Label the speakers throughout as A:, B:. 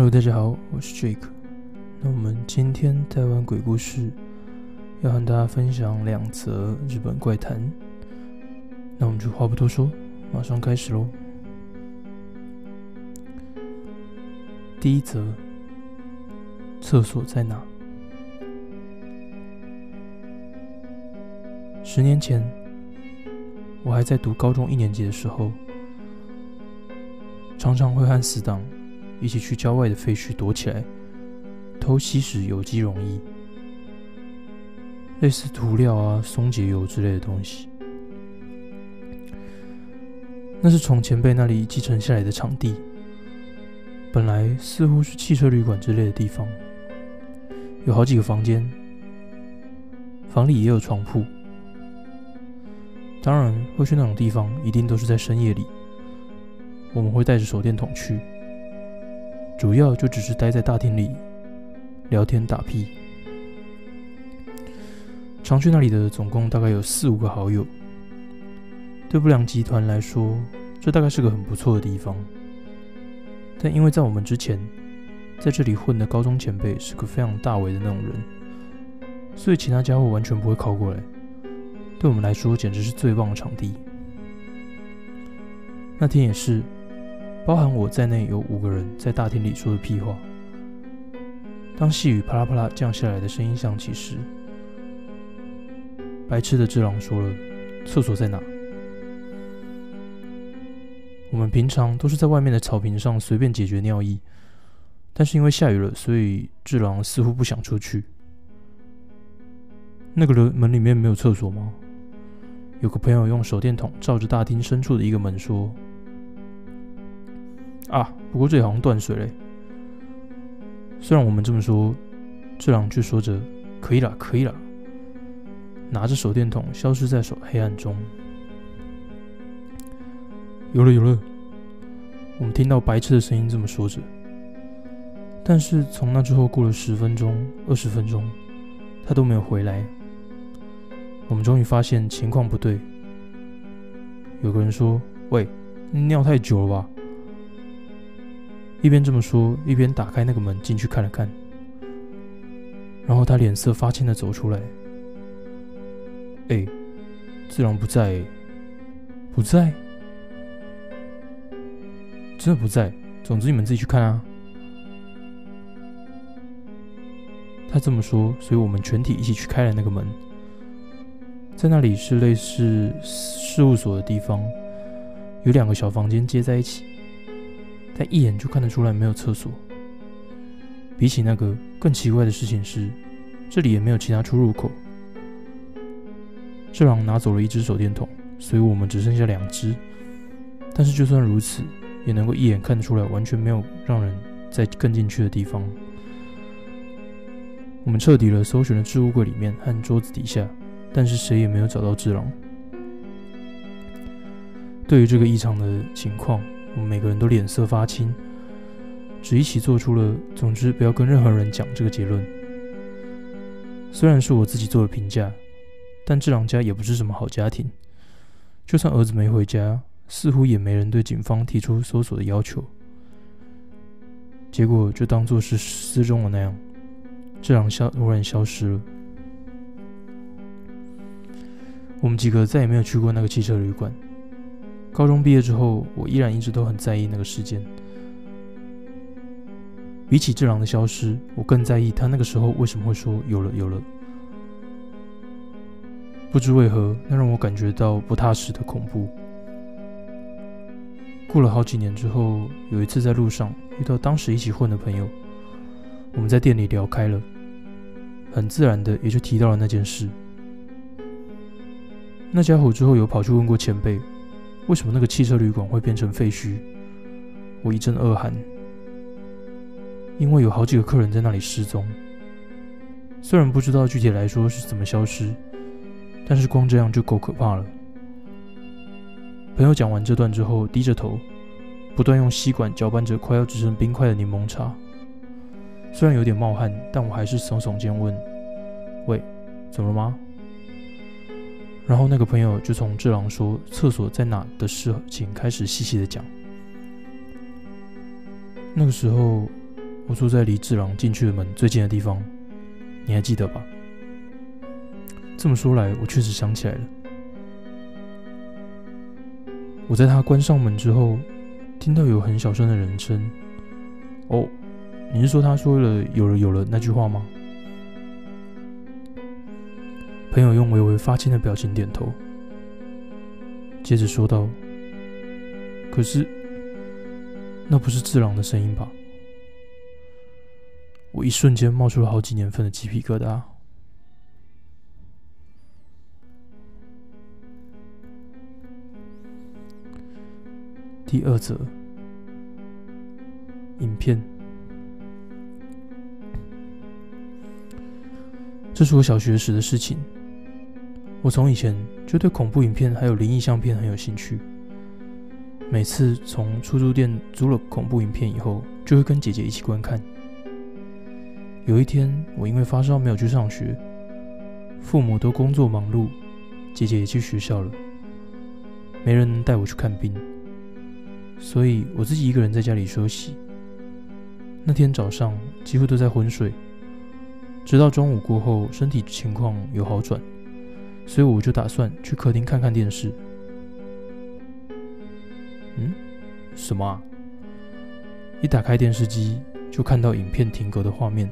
A: Hello，大家好，我是 Jake。那我们今天台湾鬼故事要和大家分享两则日本怪谈。那我们就话不多说，马上开始喽。第一则，厕所在哪？十年前，我还在读高中一年级的时候，常常会和死党。一起去郊外的废墟躲起来，偷吸食有机溶液，类似涂料啊、松节油之类的东西。那是从前辈那里继承下来的场地，本来似乎是汽车旅馆之类的地方，有好几个房间，房里也有床铺。当然，会去那种地方，一定都是在深夜里。我们会带着手电筒去。主要就只是待在大厅里聊天打屁。常去那里的总共大概有四五个好友。对不良集团来说，这大概是个很不错的地方。但因为在我们之前在这里混的高中前辈是个非常大伟的那种人，所以其他家伙完全不会靠过来。对我们来说，简直是最棒的场地。那天也是。包含我在内，有五个人在大厅里说的屁话。当细雨啪啦啪啦降下来的声音响起时，白痴的智郎说了：“厕所在哪？”我们平常都是在外面的草坪上随便解决尿意，但是因为下雨了，所以智郎似乎不想出去。那个人门里面没有厕所吗？有个朋友用手电筒照着大厅深处的一个门说。啊，不过这里好像断水嘞。虽然我们这么说，智朗却说着“可以了，可以了”，拿着手电筒消失在手黑暗中。有了，有了。我们听到白痴的声音这么说着。但是从那之后过了十分钟、二十分钟，他都没有回来。我们终于发现情况不对。有个人说：“喂，尿太久了吧？”一边这么说，一边打开那个门进去看了看，然后他脸色发青的走出来。哎，自然不在，不在，真的不在。总之你们自己去看啊。他这么说，所以我们全体一起去开了那个门。在那里是类似事务所的地方，有两个小房间接在一起。但一眼就看得出来没有厕所。比起那个更奇怪的事情是，这里也没有其他出入口。智郎拿走了一只手电筒，所以我们只剩下两只。但是就算如此，也能够一眼看得出来，完全没有让人再更进去的地方。我们彻底了搜寻了置物柜里面和桌子底下，但是谁也没有找到智郎。对于这个异常的情况。我们每个人都脸色发青，只一起做出了“总之不要跟任何人讲”这个结论。虽然是我自己做的评价，但智朗家也不是什么好家庭。就算儿子没回家，似乎也没人对警方提出搜索的要求。结果就当做是失踪了那样，智朗消突然消失了。我们几个再也没有去过那个汽车旅馆。高中毕业之后，我依然一直都很在意那个事件。比起智朗的消失，我更在意他那个时候为什么会说有了有了。不知为何，那让我感觉到不踏实的恐怖。过了好几年之后，有一次在路上遇到当时一起混的朋友，我们在店里聊开了，很自然的也就提到了那件事。那家伙之后有跑去问过前辈。为什么那个汽车旅馆会变成废墟？我一阵恶寒，因为有好几个客人在那里失踪。虽然不知道具体来说是怎么消失，但是光这样就够可怕了。朋友讲完这段之后，低着头，不断用吸管搅拌着快要制成冰块的柠檬茶。虽然有点冒汗，但我还是耸耸肩问：“喂，怎么了吗？”然后那个朋友就从智郎说厕所在哪的事情开始细细的讲。那个时候我坐在离智郎进去的门最近的地方，你还记得吧？这么说来，我确实想起来了。我在他关上门之后，听到有很小声的人声：“哦，你是说他说了‘有了有了’那句话吗？”朋友用微微发青的表情点头，接着说道：“可是，那不是智朗的声音吧？”我一瞬间冒出了好几年份的鸡皮疙瘩。第二则影片，这是我小学时的事情。我从以前就对恐怖影片还有灵异相片很有兴趣。每次从出租店租了恐怖影片以后，就会跟姐姐一起观看。有一天，我因为发烧没有去上学，父母都工作忙碌，姐姐也去学校了，没人能带我去看病。所以我自己一个人在家里休息。那天早上几乎都在昏睡，直到中午过后，身体情况有好转，所以我就打算去客厅看看电视。嗯？什么啊？一打开电视机，就看到影片停格的画面。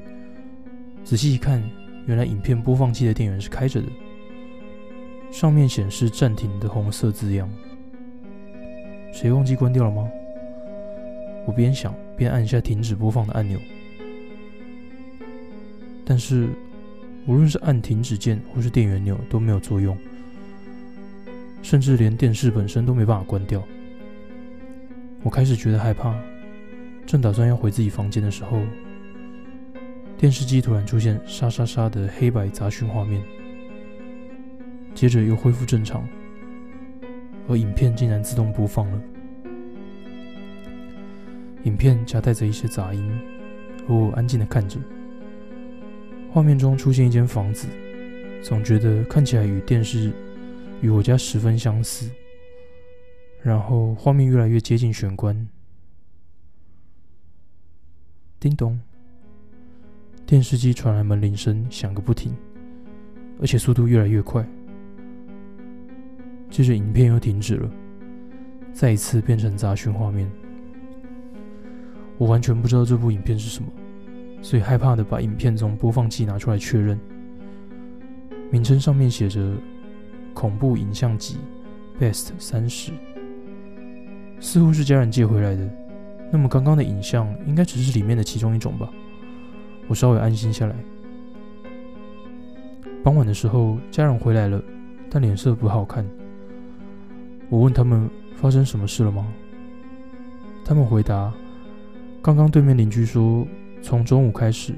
A: 仔细一看，原来影片播放器的电源是开着的，上面显示暂停的红色字样。谁忘记关掉了吗？我边想边按下停止播放的按钮，但是无论是按停止键或是电源钮都没有作用，甚至连电视本身都没办法关掉。我开始觉得害怕，正打算要回自己房间的时候，电视机突然出现沙沙沙的黑白杂讯画面，接着又恢复正常。而影片竟然自动播放了，影片夹带着一些杂音，我安静的看着。画面中出现一间房子，总觉得看起来与电视与我家十分相似。然后画面越来越接近玄关，叮咚，电视机传来门铃声，响个不停，而且速度越来越快。接着影片又停止了，再一次变成杂讯画面。我完全不知道这部影片是什么，所以害怕的把影片从播放器拿出来确认。名称上面写着“恐怖影像集 Best 三十”，似乎是家人借回来的。那么刚刚的影像应该只是里面的其中一种吧？我稍微安心下来。傍晚的时候，家人回来了，但脸色不好看。我问他们发生什么事了吗？他们回答：刚刚对面邻居说，从中午开始，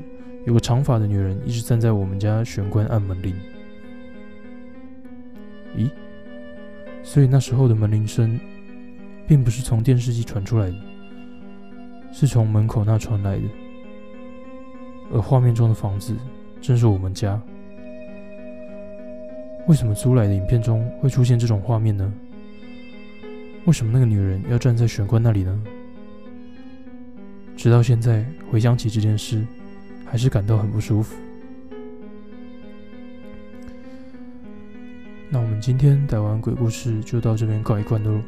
A: 有个长发的女人一直站在我们家玄关按门铃。咦？所以那时候的门铃声，并不是从电视机传出来的，是从门口那传来的。而画面中的房子，正是我们家。为什么租来的影片中会出现这种画面呢？为什么那个女人要站在玄关那里呢？直到现在回想起这件事，还是感到很不舒服。那我们今天台湾鬼故事就到这边告一段落。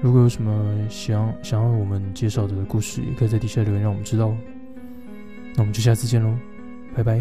A: 如果有什么想想要我们介绍的故事，也可以在底下留言让我们知道。那我们就下次见喽，拜拜。